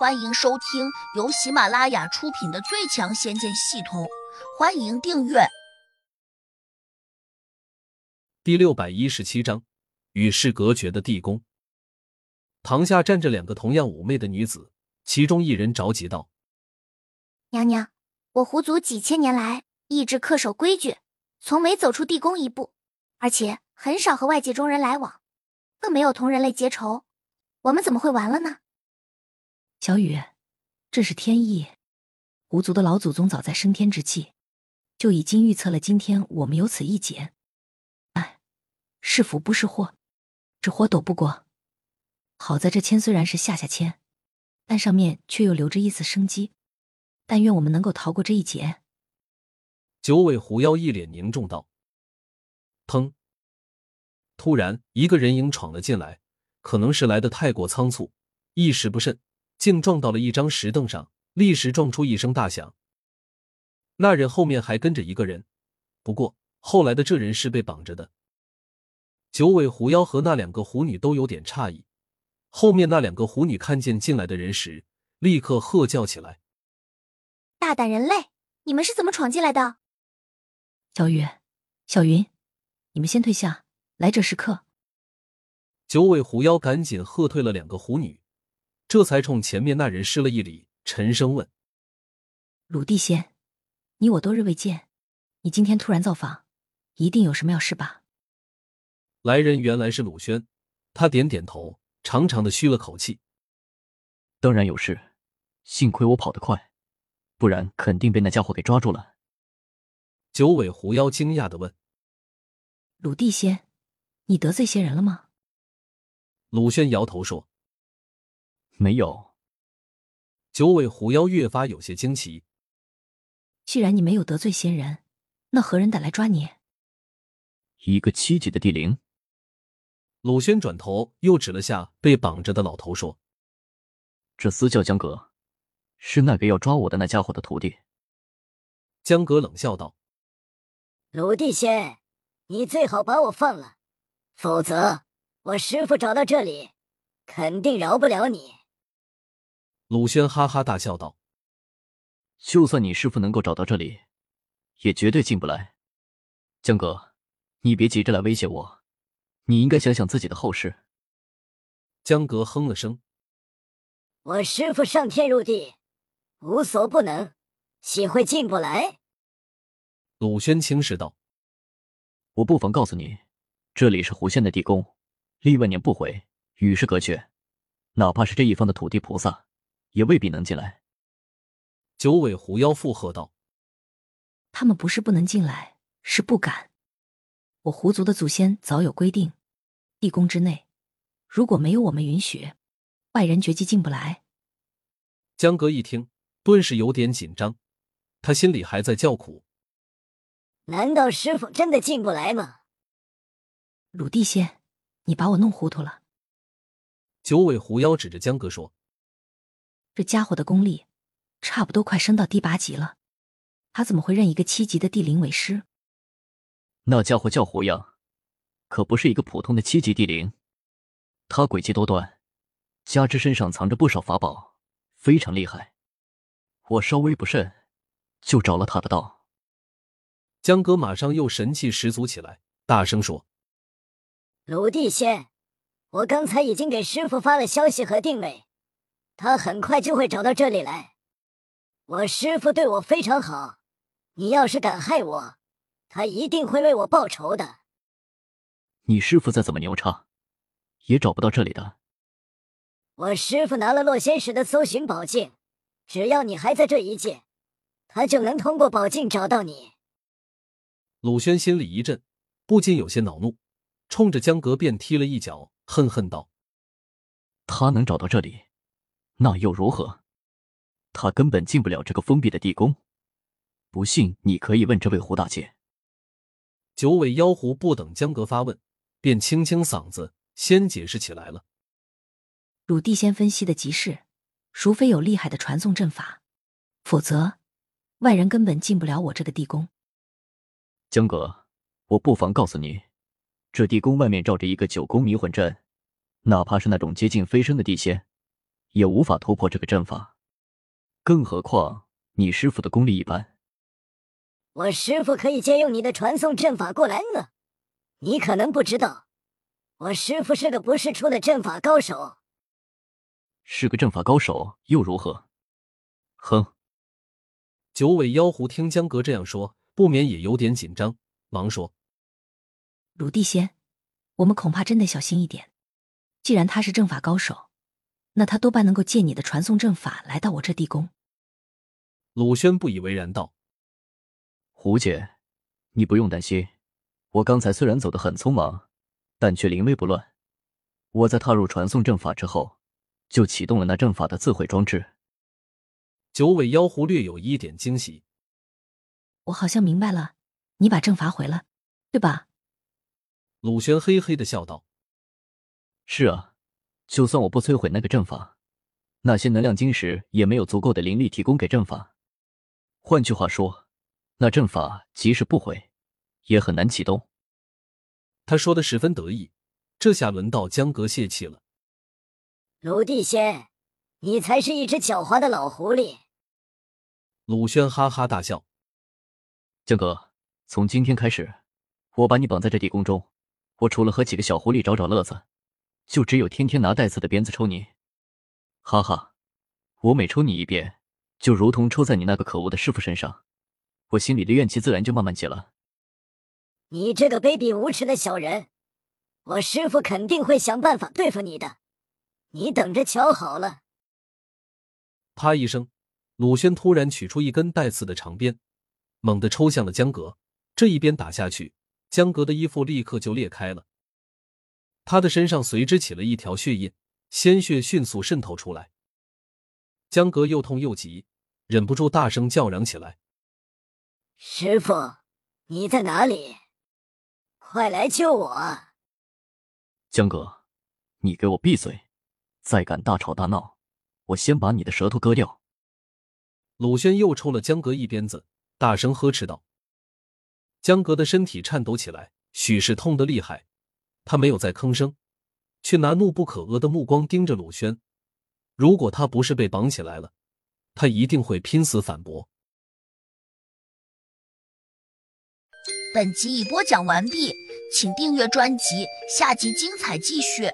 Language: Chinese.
欢迎收听由喜马拉雅出品的《最强仙剑系统》，欢迎订阅。第六百一十七章，与世隔绝的地宫。堂下站着两个同样妩媚的女子，其中一人着急道：“娘娘，我狐族几千年来一直恪守规矩，从没走出地宫一步，而且很少和外界中人来往，更没有同人类结仇，我们怎么会完了呢？”小雨，这是天意。狐族的老祖宗早在升天之际，就已经预测了今天我们有此一劫。哎，是福不是祸，这祸躲不过。好在这签虽然是下下签，但上面却又留着一丝生机。但愿我们能够逃过这一劫。九尾狐妖一脸凝重道：“砰！”突然，一个人影闯了进来，可能是来的太过仓促，一时不慎。竟撞到了一张石凳上，立时撞出一声大响。那人后面还跟着一个人，不过后来的这人是被绑着的。九尾狐妖和那两个狐女都有点诧异。后面那两个狐女看见进来的人时，立刻喝叫起来：“大胆人类，你们是怎么闯进来的？”小雨、小云，你们先退下，来者是客。九尾狐妖赶紧喝退了两个狐女。这才冲前面那人施了一礼，沉声问：“鲁地仙，你我多日未见，你今天突然造访，一定有什么要事吧？”来人原来是鲁轩，他点点头，长长的吁了口气：“当然有事，幸亏我跑得快，不然肯定被那家伙给抓住了。”九尾狐妖惊讶的问：“鲁地仙，你得罪仙人了吗？”鲁轩摇头说。没有。九尾狐妖越发有些惊奇。既然你没有得罪仙人，那何人敢来抓你？一个七级的地灵。鲁轩转头又指了下被绑着的老头，说：“这私教江阁，是那个要抓我的那家伙的徒弟。”江阁冷笑道：“鲁地仙，你最好把我放了，否则我师傅找到这里，肯定饶不了你。”鲁轩哈哈大笑道：“就算你师傅能够找到这里，也绝对进不来。江哥，你别急着来威胁我，你应该想想自己的后事。”江哥哼了声：“我师傅上天入地，无所不能，岂会进不来？”鲁轩轻视道：“我不妨告诉你，这里是狐仙的地宫，历万年不毁，与世隔绝，哪怕是这一方的土地菩萨。”也未必能进来。九尾狐妖附和道：“他们不是不能进来，是不敢。我狐族的祖先早有规定，地宫之内，如果没有我们允许，外人绝技进不来。”江哥一听，顿时有点紧张，他心里还在叫苦：“难道师傅真的进不来吗？”鲁地仙，你把我弄糊涂了。九尾狐妖指着江哥说。这家伙的功力，差不多快升到第八级了，他怎么会认一个七级的地灵为师？那家伙叫胡杨，可不是一个普通的七级地灵，他诡计多端，加之身上藏着不少法宝，非常厉害。我稍微不慎，就着了他的道。江哥马上又神气十足起来，大声说：“鲁地仙，我刚才已经给师傅发了消息和定位。”他很快就会找到这里来。我师傅对我非常好，你要是敢害我，他一定会为我报仇的。你师傅再怎么牛叉，也找不到这里的。我师傅拿了洛仙石的搜寻宝镜，只要你还在这一界，他就能通过宝镜找到你。鲁轩心里一震，不禁有些恼怒，冲着江格便踢了一脚，恨恨道：“他能找到这里？”那又如何？他根本进不了这个封闭的地宫。不信，你可以问这位胡大姐。九尾妖狐不等江阁发问，便清清嗓子，先解释起来了。鲁地仙分析的极是，除非有厉害的传送阵法，否则外人根本进不了我这个地宫。江阁，我不妨告诉你，这地宫外面罩着一个九宫迷魂阵，哪怕是那种接近飞升的地仙。也无法突破这个阵法。更何况你师傅的功力一般。我师傅可以借用你的传送阵法过来呢。你可能不知道，我师傅是个不世出的阵法高手。是个阵法高手又如何？哼！九尾妖狐听江阁这样说，不免也有点紧张，忙说：“鲁地仙，我们恐怕真得小心一点。既然他是阵法高手，那他多半能够借你的传送阵法来到我这地宫。”鲁轩不以为然道：“胡姐，你不用担心，我刚才虽然走得很匆忙，但却临危不乱。我在踏入传送阵法之后。”就启动了那阵法的自毁装置。九尾妖狐略有一点惊喜，我好像明白了，你把阵法毁了，对吧？鲁轩嘿嘿的笑道：“是啊，就算我不摧毁那个阵法，那些能量晶石也没有足够的灵力提供给阵法。换句话说，那阵法即使不毁，也很难启动。”他说的十分得意，这下轮到江阁泄气了。鲁地仙，你才是一只狡猾的老狐狸！鲁轩哈哈大笑。江哥，从今天开始，我把你绑在这地宫中，我除了和几个小狐狸找找乐子，就只有天天拿带刺的鞭子抽你。哈哈，我每抽你一鞭，就如同抽在你那个可恶的师傅身上，我心里的怨气自然就慢慢解了。你这个卑鄙无耻的小人，我师傅肯定会想办法对付你的。你等着瞧好了！啪一声，鲁轩突然取出一根带刺的长鞭，猛地抽向了江格。这一鞭打下去，江格的衣服立刻就裂开了，他的身上随之起了一条血印，鲜血迅速渗透出来。江格又痛又急，忍不住大声叫嚷起来：“师傅，你在哪里？快来救我！”江格，你给我闭嘴！再敢大吵大闹，我先把你的舌头割掉！鲁轩又抽了江格一鞭子，大声呵斥道：“江格的身体颤抖起来，许是痛得厉害。他没有再吭声，却拿怒不可遏的目光盯着鲁轩。如果他不是被绑起来了，他一定会拼死反驳。”本集已播讲完毕，请订阅专辑，下集精彩继续。